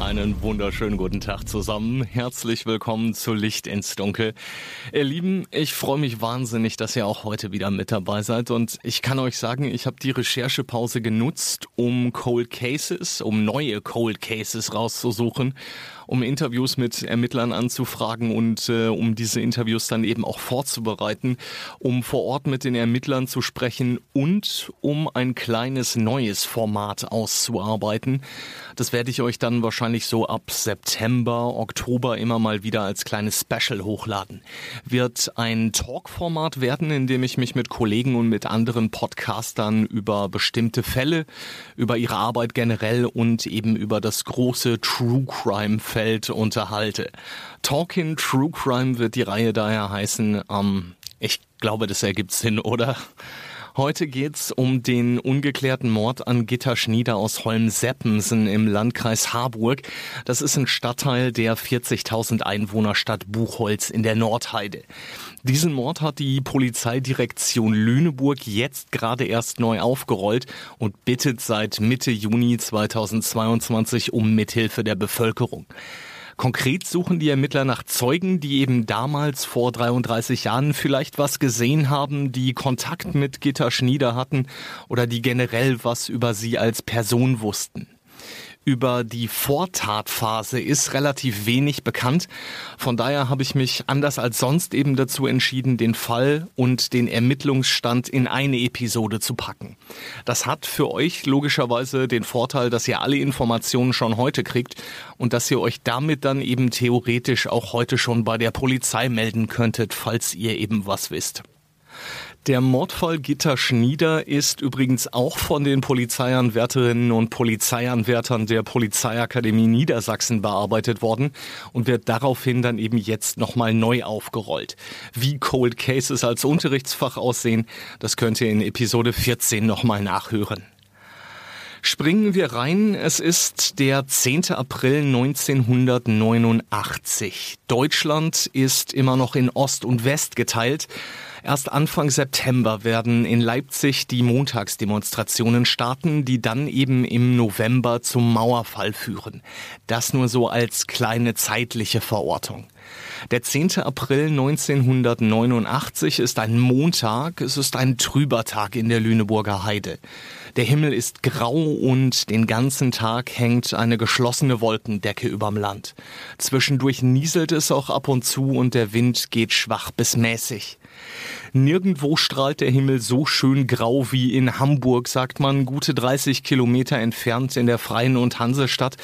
Einen wunderschönen guten Tag zusammen. Herzlich willkommen zu Licht ins Dunkel. Ihr Lieben, ich freue mich wahnsinnig, dass ihr auch heute wieder mit dabei seid. Und ich kann euch sagen, ich habe die Recherchepause genutzt, um Cold Cases, um neue Cold Cases rauszusuchen um Interviews mit Ermittlern anzufragen und äh, um diese Interviews dann eben auch vorzubereiten, um vor Ort mit den Ermittlern zu sprechen und um ein kleines neues Format auszuarbeiten. Das werde ich euch dann wahrscheinlich so ab September, Oktober immer mal wieder als kleines Special hochladen. Wird ein Talk-Format werden, in dem ich mich mit Kollegen und mit anderen Podcastern über bestimmte Fälle, über ihre Arbeit generell und eben über das große True Crime Feld unterhalte. Talking True Crime wird die Reihe daher heißen. Ähm, ich glaube, das ergibt Sinn, oder? Heute geht's um den ungeklärten Mord an Gitta Schnieder aus Holm-Seppensen im Landkreis Harburg. Das ist ein Stadtteil der 40.000 Einwohnerstadt Buchholz in der Nordheide. Diesen Mord hat die Polizeidirektion Lüneburg jetzt gerade erst neu aufgerollt und bittet seit Mitte Juni 2022 um Mithilfe der Bevölkerung. Konkret suchen die Ermittler nach Zeugen, die eben damals vor 33 Jahren vielleicht was gesehen haben, die Kontakt mit Gitta Schnieder hatten oder die generell was über sie als Person wussten über die Vortatphase ist relativ wenig bekannt. Von daher habe ich mich anders als sonst eben dazu entschieden, den Fall und den Ermittlungsstand in eine Episode zu packen. Das hat für euch logischerweise den Vorteil, dass ihr alle Informationen schon heute kriegt und dass ihr euch damit dann eben theoretisch auch heute schon bei der Polizei melden könntet, falls ihr eben was wisst. Der Mordfall Gitter Schnieder ist übrigens auch von den Polizeianwärterinnen und Polizeianwärtern der Polizeiakademie Niedersachsen bearbeitet worden und wird daraufhin dann eben jetzt nochmal neu aufgerollt. Wie Cold Cases als Unterrichtsfach aussehen, das könnt ihr in Episode 14 nochmal nachhören. Springen wir rein. Es ist der 10. April 1989. Deutschland ist immer noch in Ost und West geteilt. Erst Anfang September werden in Leipzig die Montagsdemonstrationen starten, die dann eben im November zum Mauerfall führen. Das nur so als kleine zeitliche Verortung. Der 10. April 1989 ist ein Montag, es ist ein trüber Tag in der Lüneburger Heide. Der Himmel ist grau und den ganzen Tag hängt eine geschlossene Wolkendecke überm Land. Zwischendurch nieselt es auch ab und zu und der Wind geht schwach bis mäßig. Nirgendwo strahlt der Himmel so schön grau wie in Hamburg, sagt man, gute 30 Kilometer entfernt in der Freien und Hansestadt.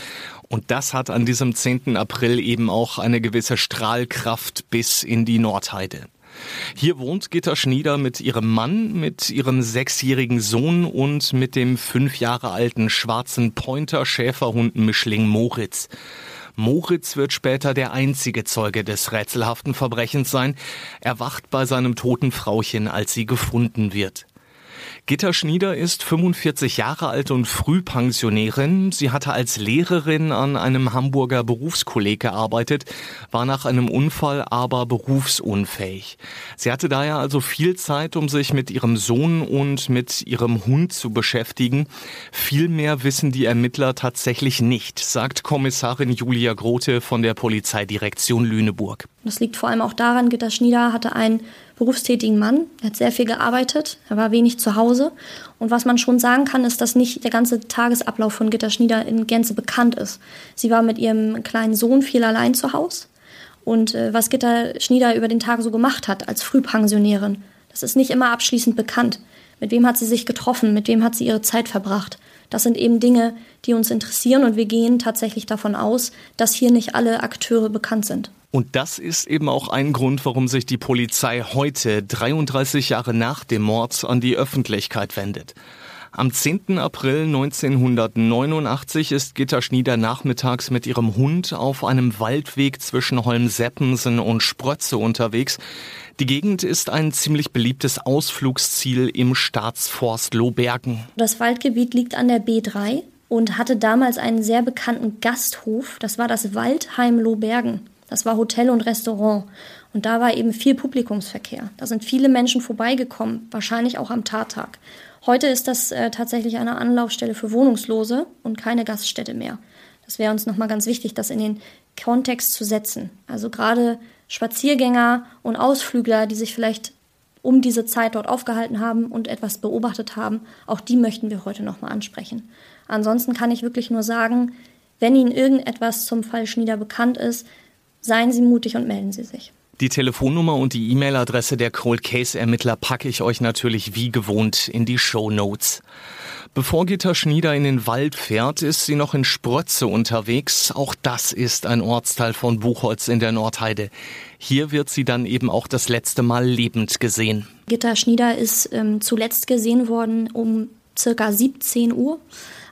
Und das hat an diesem 10. April eben auch eine gewisse Strahlkraft bis in die Nordheide. Hier wohnt Gitta Schnieder mit ihrem Mann, mit ihrem sechsjährigen Sohn und mit dem fünf Jahre alten schwarzen Pointer Schäferhund Mischling Moritz. Moritz wird später der einzige Zeuge des rätselhaften Verbrechens sein. Er wacht bei seinem toten Frauchen, als sie gefunden wird. Gitta Schnieder ist 45 Jahre alt und Frühpensionärin. Sie hatte als Lehrerin an einem Hamburger Berufskolleg gearbeitet, war nach einem Unfall aber berufsunfähig. Sie hatte daher also viel Zeit, um sich mit ihrem Sohn und mit ihrem Hund zu beschäftigen. Viel mehr wissen die Ermittler tatsächlich nicht, sagt Kommissarin Julia Grote von der Polizeidirektion Lüneburg. Das liegt vor allem auch daran, Gitta Schnieder hatte einen berufstätigen Mann. Er hat sehr viel gearbeitet, er war wenig zu Hause. Und was man schon sagen kann, ist, dass nicht der ganze Tagesablauf von Gitta Schnieder in Gänze bekannt ist. Sie war mit ihrem kleinen Sohn viel allein zu Hause. Und äh, was Gitta Schnieder über den Tag so gemacht hat als Frühpensionärin, das ist nicht immer abschließend bekannt. Mit wem hat sie sich getroffen? Mit wem hat sie ihre Zeit verbracht? Das sind eben Dinge, die uns interessieren und wir gehen tatsächlich davon aus, dass hier nicht alle Akteure bekannt sind. Und das ist eben auch ein Grund, warum sich die Polizei heute, 33 Jahre nach dem Mord, an die Öffentlichkeit wendet. Am 10. April 1989 ist Gitta Schnieder nachmittags mit ihrem Hund auf einem Waldweg zwischen Holmseppensen und Sprötze unterwegs. Die Gegend ist ein ziemlich beliebtes Ausflugsziel im Staatsforst Lohbergen. Das Waldgebiet liegt an der B3 und hatte damals einen sehr bekannten Gasthof. Das war das Waldheim Lohbergen. Das war Hotel und Restaurant. Und da war eben viel Publikumsverkehr. Da sind viele Menschen vorbeigekommen, wahrscheinlich auch am Tattag. Heute ist das äh, tatsächlich eine Anlaufstelle für Wohnungslose und keine Gaststätte mehr. Das wäre uns nochmal ganz wichtig, das in den Kontext zu setzen. Also gerade Spaziergänger und Ausflügler, die sich vielleicht um diese Zeit dort aufgehalten haben und etwas beobachtet haben, auch die möchten wir heute nochmal ansprechen. Ansonsten kann ich wirklich nur sagen, wenn Ihnen irgendetwas zum Fall Schnieder bekannt ist, seien Sie mutig und melden Sie sich. Die Telefonnummer und die E-Mail-Adresse der Cold Case Ermittler packe ich euch natürlich wie gewohnt in die Show Notes. Bevor Gitta Schnieder in den Wald fährt, ist sie noch in Sprötze unterwegs. Auch das ist ein Ortsteil von Buchholz in der Nordheide. Hier wird sie dann eben auch das letzte Mal lebend gesehen. Gitta Schnieder ist ähm, zuletzt gesehen worden um circa 17 Uhr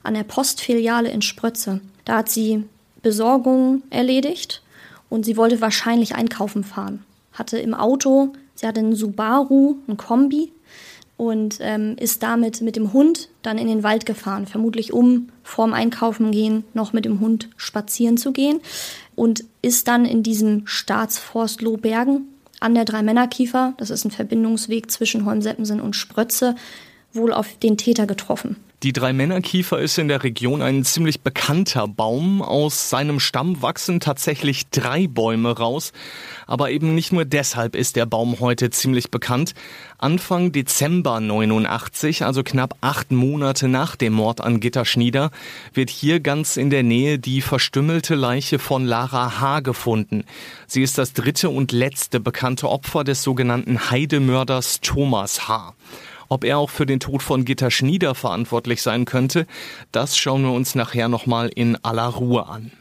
an der Postfiliale in Sprötze. Da hat sie Besorgung erledigt und sie wollte wahrscheinlich einkaufen fahren. Hatte im Auto, sie hatte einen Subaru, ein Kombi und ähm, ist damit mit dem Hund dann in den Wald gefahren, vermutlich um vorm Einkaufen gehen noch mit dem Hund spazieren zu gehen und ist dann in diesem Staatsforst Lohbergen an der Dreimännerkiefer, das ist ein Verbindungsweg zwischen Holmseppensen und Sprötze, wohl auf den Täter getroffen. Die Drei-Männer-Kiefer ist in der Region ein ziemlich bekannter Baum. Aus seinem Stamm wachsen tatsächlich drei Bäume raus. Aber eben nicht nur deshalb ist der Baum heute ziemlich bekannt. Anfang Dezember 89, also knapp acht Monate nach dem Mord an Gitta Schnieder, wird hier ganz in der Nähe die verstümmelte Leiche von Lara H. gefunden. Sie ist das dritte und letzte bekannte Opfer des sogenannten Heidemörders Thomas H. Ob er auch für den Tod von Gitta Schnieder verantwortlich sein könnte, das schauen wir uns nachher nochmal in aller Ruhe an.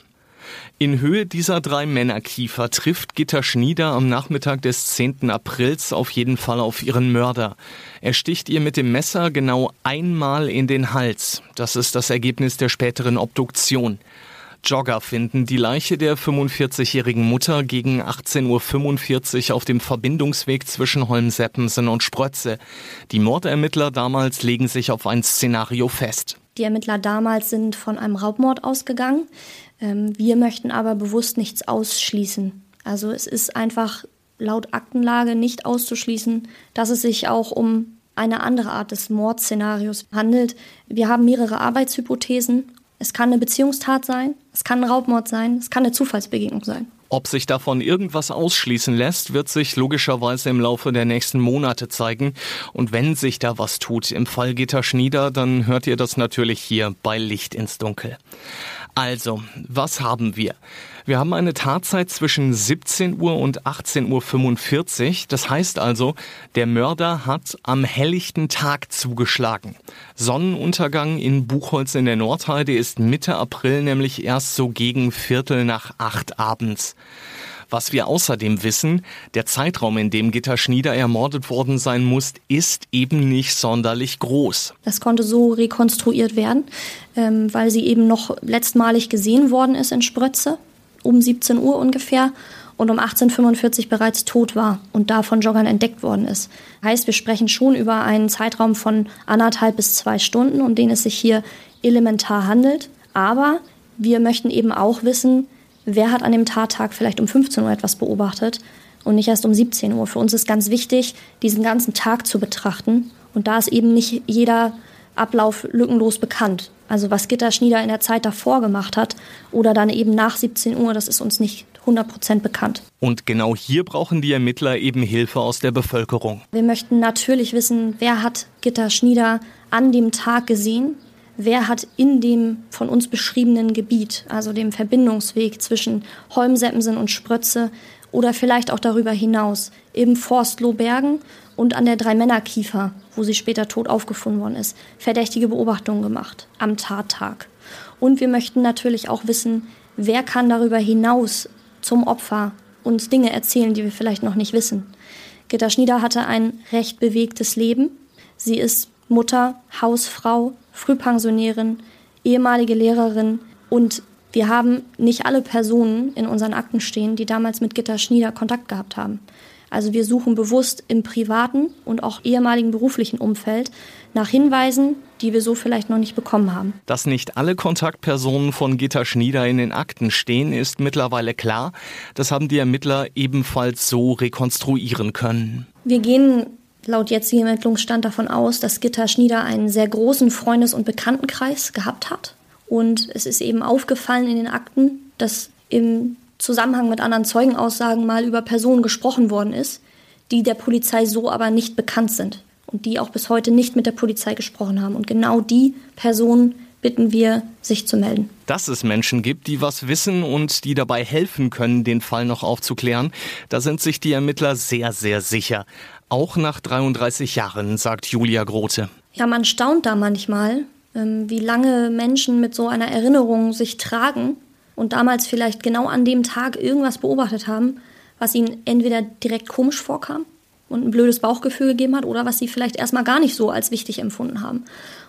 In Höhe dieser drei Männerkiefer trifft Gitta Schnieder am Nachmittag des 10. Aprils auf jeden Fall auf ihren Mörder. Er sticht ihr mit dem Messer genau einmal in den Hals. Das ist das Ergebnis der späteren Obduktion. Jogger finden die Leiche der 45-jährigen Mutter gegen 18.45 Uhr auf dem Verbindungsweg zwischen Holmseppensen und Sprötze. Die Mordermittler damals legen sich auf ein Szenario fest. Die Ermittler damals sind von einem Raubmord ausgegangen. Ähm, wir möchten aber bewusst nichts ausschließen. Also es ist einfach laut Aktenlage nicht auszuschließen, dass es sich auch um eine andere Art des Mordszenarios handelt. Wir haben mehrere Arbeitshypothesen es kann eine Beziehungstat sein, es kann ein Raubmord sein, es kann eine Zufallsbegegnung sein. Ob sich davon irgendwas ausschließen lässt, wird sich logischerweise im Laufe der nächsten Monate zeigen. Und wenn sich da was tut im Fall Gitter Schnieder, dann hört ihr das natürlich hier bei Licht ins Dunkel. Also, was haben wir? Wir haben eine Tatzeit zwischen 17 Uhr und 18.45 Uhr. Das heißt also, der Mörder hat am helllichten Tag zugeschlagen. Sonnenuntergang in Buchholz in der Nordheide ist Mitte April nämlich erst so gegen Viertel nach acht abends. Was wir außerdem wissen, der Zeitraum, in dem Gitta Schnieder ermordet worden sein muss, ist eben nicht sonderlich groß. Das konnte so rekonstruiert werden, ähm, weil sie eben noch letztmalig gesehen worden ist in Sprötze, um 17 Uhr ungefähr und um 1845 bereits tot war und da von Joggern entdeckt worden ist. Heißt, wir sprechen schon über einen Zeitraum von anderthalb bis zwei Stunden, um den es sich hier elementar handelt. Aber wir möchten eben auch wissen, wer hat an dem Tattag vielleicht um 15 Uhr etwas beobachtet und nicht erst um 17 Uhr. Für uns ist ganz wichtig, diesen ganzen Tag zu betrachten. Und da ist eben nicht jeder Ablauf lückenlos bekannt. Also was Gitter Schnieder in der Zeit davor gemacht hat oder dann eben nach 17 Uhr, das ist uns nicht 100% bekannt. Und genau hier brauchen die Ermittler eben Hilfe aus der Bevölkerung. Wir möchten natürlich wissen, wer hat Gitter Schnieder an dem Tag gesehen, wer hat in dem von uns beschriebenen Gebiet, also dem Verbindungsweg zwischen Holmseppensen und Sprötze oder vielleicht auch darüber hinaus, im Forst Lohbergen und an der Dreimännerkiefer, wo sie später tot aufgefunden worden ist, verdächtige Beobachtungen gemacht am Tattag. Und wir möchten natürlich auch wissen, wer kann darüber hinaus zum Opfer uns Dinge erzählen, die wir vielleicht noch nicht wissen. Gitta Schnieder hatte ein recht bewegtes Leben. Sie ist Mutter, Hausfrau, Frühpensionärin, ehemalige Lehrerin und wir haben nicht alle Personen in unseren Akten stehen, die damals mit Gitta Schnieder Kontakt gehabt haben. Also wir suchen bewusst im privaten und auch ehemaligen beruflichen Umfeld nach Hinweisen, die wir so vielleicht noch nicht bekommen haben. Dass nicht alle Kontaktpersonen von Gitta Schnieder in den Akten stehen, ist mittlerweile klar. Das haben die Ermittler ebenfalls so rekonstruieren können. Wir gehen laut jetzigem Ermittlungsstand davon aus, dass Gitta Schnieder einen sehr großen Freundes- und Bekanntenkreis gehabt hat. Und es ist eben aufgefallen in den Akten, dass im Zusammenhang mit anderen Zeugenaussagen mal über Personen gesprochen worden ist, die der Polizei so aber nicht bekannt sind und die auch bis heute nicht mit der Polizei gesprochen haben. Und genau die Personen bitten wir, sich zu melden. Dass es Menschen gibt, die was wissen und die dabei helfen können, den Fall noch aufzuklären, da sind sich die Ermittler sehr, sehr sicher. Auch nach 33 Jahren, sagt Julia Grote. Ja, man staunt da manchmal, ähm, wie lange Menschen mit so einer Erinnerung sich tragen und damals vielleicht genau an dem Tag irgendwas beobachtet haben, was ihnen entweder direkt komisch vorkam und ein blödes Bauchgefühl gegeben hat oder was sie vielleicht erstmal gar nicht so als wichtig empfunden haben.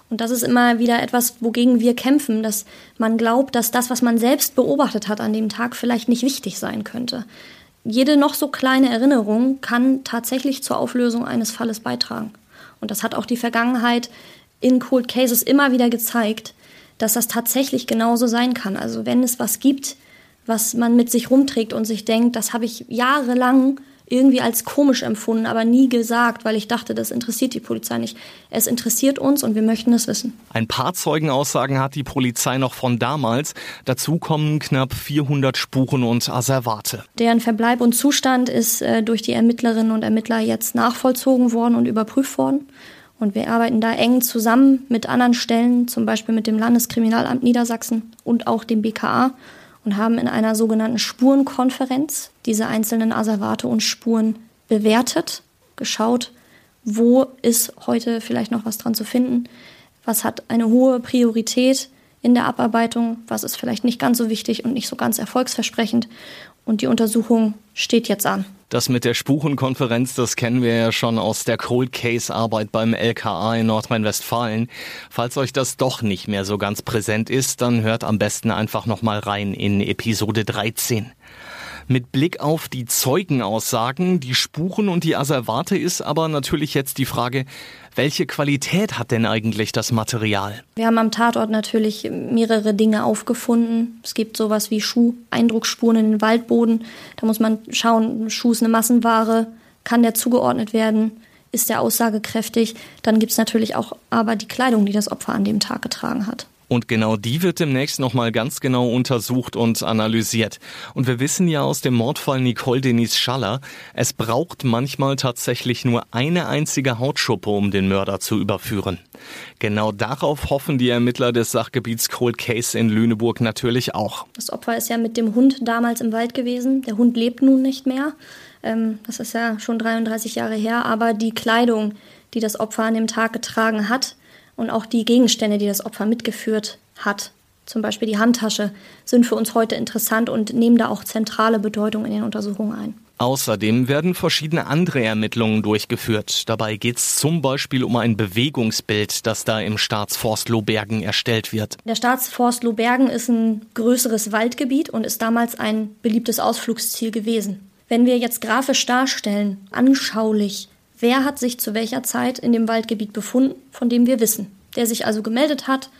Und das ist immer wieder etwas, wogegen wir kämpfen, dass man glaubt, dass das, was man selbst beobachtet hat an dem Tag, vielleicht nicht wichtig sein könnte. Jede noch so kleine Erinnerung kann tatsächlich zur Auflösung eines Falles beitragen. Und das hat auch die Vergangenheit in Cold Cases immer wieder gezeigt, dass das tatsächlich genauso sein kann. Also wenn es was gibt, was man mit sich rumträgt und sich denkt, das habe ich jahrelang irgendwie als komisch empfunden, aber nie gesagt, weil ich dachte, das interessiert die Polizei nicht. Es interessiert uns und wir möchten es wissen. Ein paar Zeugenaussagen hat die Polizei noch von damals. Dazu kommen knapp 400 Spuren und Asservate. Deren Verbleib und Zustand ist äh, durch die Ermittlerinnen und Ermittler jetzt nachvollzogen worden und überprüft worden. Und wir arbeiten da eng zusammen mit anderen Stellen, zum Beispiel mit dem Landeskriminalamt Niedersachsen und auch dem BKA und haben in einer sogenannten Spurenkonferenz diese einzelnen Asservate und Spuren bewertet, geschaut, wo ist heute vielleicht noch was dran zu finden, was hat eine hohe Priorität in der Abarbeitung, was ist vielleicht nicht ganz so wichtig und nicht so ganz erfolgsversprechend. Und die Untersuchung steht jetzt an. Das mit der Spurenkonferenz, das kennen wir ja schon aus der Cold Case Arbeit beim LKA in Nordrhein-Westfalen. Falls euch das doch nicht mehr so ganz präsent ist, dann hört am besten einfach nochmal rein in Episode 13. Mit Blick auf die Zeugenaussagen, die Spuren und die Asservate ist aber natürlich jetzt die Frage, welche Qualität hat denn eigentlich das Material? Wir haben am Tatort natürlich mehrere Dinge aufgefunden. Es gibt sowas wie Schuh-Eindrucksspuren in den Waldboden. Da muss man schauen, Schuh ist eine Massenware, kann der zugeordnet werden? Ist der aussagekräftig? Dann gibt es natürlich auch aber die Kleidung, die das Opfer an dem Tag getragen hat. Und genau die wird demnächst nochmal ganz genau untersucht und analysiert. Und wir wissen ja aus dem Mordfall Nicole Denise Schaller, es braucht manchmal tatsächlich nur eine einzige Hautschuppe, um den Mörder zu überführen. Genau darauf hoffen die Ermittler des Sachgebiets Cold Case in Lüneburg natürlich auch. Das Opfer ist ja mit dem Hund damals im Wald gewesen. Der Hund lebt nun nicht mehr. Ähm, das ist ja schon 33 Jahre her. Aber die Kleidung, die das Opfer an dem Tag getragen hat, und auch die Gegenstände, die das Opfer mitgeführt hat, zum Beispiel die Handtasche, sind für uns heute interessant und nehmen da auch zentrale Bedeutung in den Untersuchungen ein. Außerdem werden verschiedene andere Ermittlungen durchgeführt. Dabei geht es zum Beispiel um ein Bewegungsbild, das da im Staatsforst Lohbergen erstellt wird. Der Staatsforst Lohbergen ist ein größeres Waldgebiet und ist damals ein beliebtes Ausflugsziel gewesen. Wenn wir jetzt grafisch darstellen, anschaulich, wer hat sich zu welcher Zeit in dem Waldgebiet befunden, von dem wir wissen. Der sich also gemeldet hat,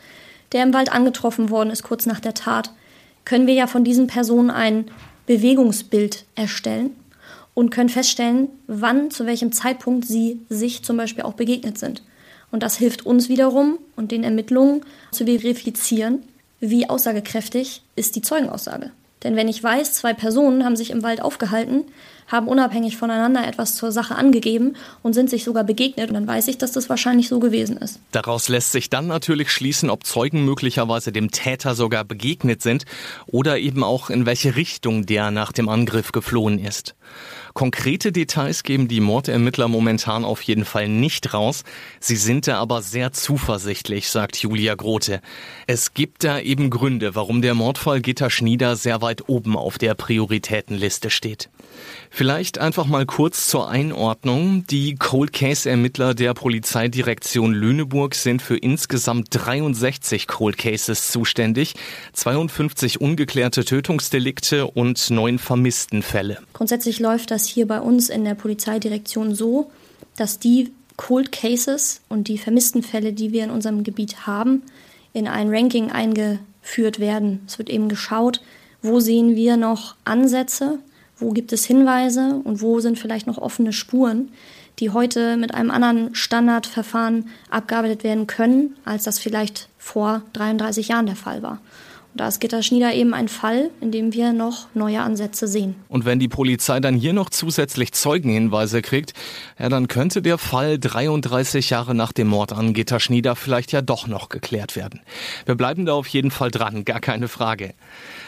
der im Wald angetroffen worden ist kurz nach der Tat, können wir ja von diesen Personen ein Bewegungsbild erstellen und können feststellen, wann, zu welchem Zeitpunkt sie sich zum Beispiel auch begegnet sind. Und das hilft uns wiederum und den Ermittlungen zu verifizieren, wie aussagekräftig ist die Zeugenaussage. Denn wenn ich weiß, zwei Personen haben sich im Wald aufgehalten, haben unabhängig voneinander etwas zur Sache angegeben und sind sich sogar begegnet, dann weiß ich, dass das wahrscheinlich so gewesen ist. Daraus lässt sich dann natürlich schließen, ob Zeugen möglicherweise dem Täter sogar begegnet sind oder eben auch in welche Richtung der nach dem Angriff geflohen ist. Konkrete Details geben die Mordermittler momentan auf jeden Fall nicht raus. Sie sind da aber sehr zuversichtlich, sagt Julia Grote. Es gibt da eben Gründe, warum der Mordfall Gitter Schnieder sehr weit oben auf der Prioritätenliste steht. Vielleicht einfach mal kurz zur Einordnung. Die Cold Case Ermittler der Polizeidirektion Lüneburg sind für insgesamt 63 Cold Cases zuständig, 52 ungeklärte Tötungsdelikte und neun Vermisstenfälle. Grundsätzlich läuft das hier bei uns in der Polizeidirektion so, dass die Cold Cases und die Vermisstenfälle, die wir in unserem Gebiet haben, in ein Ranking eingeführt werden. Es wird eben geschaut, wo sehen wir noch Ansätze, wo gibt es Hinweise und wo sind vielleicht noch offene Spuren, die heute mit einem anderen Standardverfahren abgearbeitet werden können, als das vielleicht vor 33 Jahren der Fall war. Da ist Gitterschnieder eben ein Fall, in dem wir noch neue Ansätze sehen. Und wenn die Polizei dann hier noch zusätzlich Zeugenhinweise kriegt, ja, dann könnte der Fall 33 Jahre nach dem Mord an Gitterschnieder vielleicht ja doch noch geklärt werden. Wir bleiben da auf jeden Fall dran, gar keine Frage.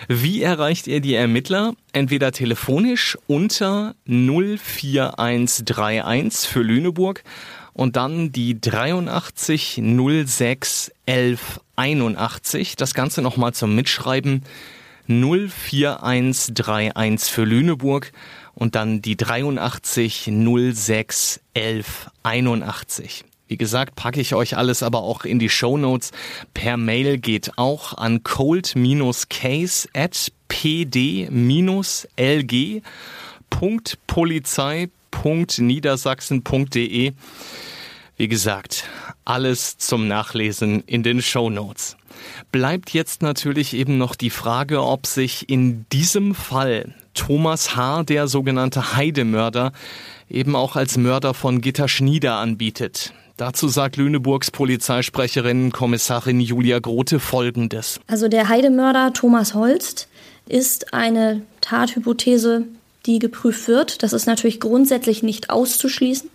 Wie erreicht ihr die Ermittler? Entweder telefonisch unter 04131 für Lüneburg und dann die 83 06 11 81. Das Ganze nochmal zum Mitschreiben. 04131 für Lüneburg und dann die 83 06 11 81. Wie gesagt, packe ich euch alles aber auch in die Show Notes. Per Mail geht auch an cold-case at pd-lg.polizei.niedersachsen.de. Wie gesagt, alles zum Nachlesen in den Show Notes. Bleibt jetzt natürlich eben noch die Frage, ob sich in diesem Fall Thomas H., der sogenannte Heidemörder, eben auch als Mörder von Gitter Schnieder anbietet. Dazu sagt Lüneburgs Polizeisprecherin Kommissarin Julia Grote Folgendes. Also der Heidemörder Thomas Holst ist eine Tathypothese, die geprüft wird. Das ist natürlich grundsätzlich nicht auszuschließen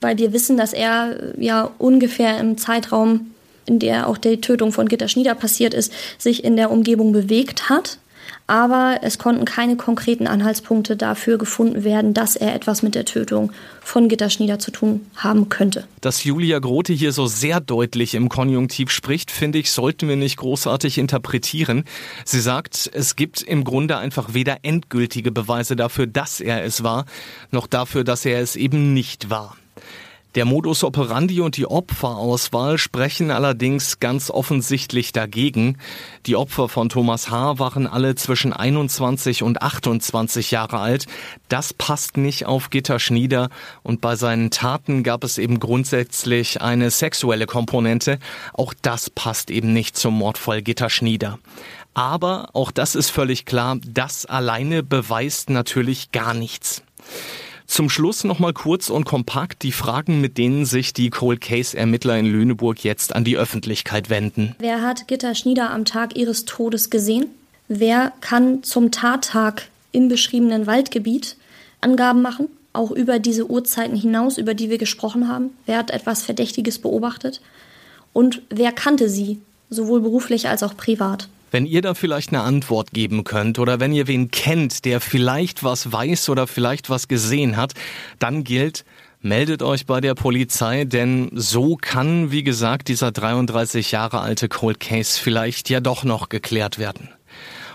weil wir wissen, dass er ja ungefähr im Zeitraum, in der auch die Tötung von Gitter Schnieder passiert ist, sich in der Umgebung bewegt hat. Aber es konnten keine konkreten Anhaltspunkte dafür gefunden werden, dass er etwas mit der Tötung von Gitter Schnieder zu tun haben könnte. Dass Julia Grote hier so sehr deutlich im Konjunktiv spricht, finde ich, sollten wir nicht großartig interpretieren. Sie sagt, es gibt im Grunde einfach weder endgültige Beweise dafür, dass er es war, noch dafür, dass er es eben nicht war. Der Modus operandi und die Opferauswahl sprechen allerdings ganz offensichtlich dagegen. Die Opfer von Thomas H. waren alle zwischen 21 und 28 Jahre alt. Das passt nicht auf Gitter Schnieder und bei seinen Taten gab es eben grundsätzlich eine sexuelle Komponente. Auch das passt eben nicht zum Mordfall Gitter Schnieder. Aber auch das ist völlig klar, das alleine beweist natürlich gar nichts. Zum Schluss nochmal kurz und kompakt die Fragen, mit denen sich die Cold Case Ermittler in Lüneburg jetzt an die Öffentlichkeit wenden. Wer hat Gitta Schnieder am Tag ihres Todes gesehen? Wer kann zum Tattag im beschriebenen Waldgebiet Angaben machen? Auch über diese Uhrzeiten hinaus, über die wir gesprochen haben? Wer hat etwas Verdächtiges beobachtet? Und wer kannte sie, sowohl beruflich als auch privat? Wenn ihr da vielleicht eine Antwort geben könnt oder wenn ihr wen kennt, der vielleicht was weiß oder vielleicht was gesehen hat, dann gilt, meldet euch bei der Polizei, denn so kann, wie gesagt, dieser 33 Jahre alte Cold Case vielleicht ja doch noch geklärt werden.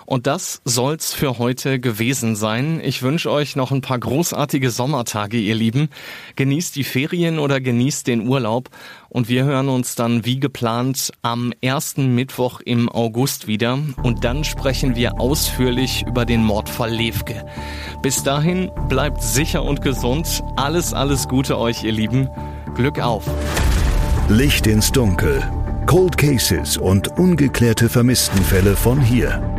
Und das soll's für heute gewesen sein. Ich wünsche euch noch ein paar großartige Sommertage, ihr Lieben. Genießt die Ferien oder genießt den Urlaub. Und wir hören uns dann wie geplant am ersten Mittwoch im August wieder. Und dann sprechen wir ausführlich über den Mordfall Levke. Bis dahin bleibt sicher und gesund. Alles, alles Gute euch, ihr Lieben. Glück auf. Licht ins Dunkel. Cold Cases und ungeklärte Vermisstenfälle von hier.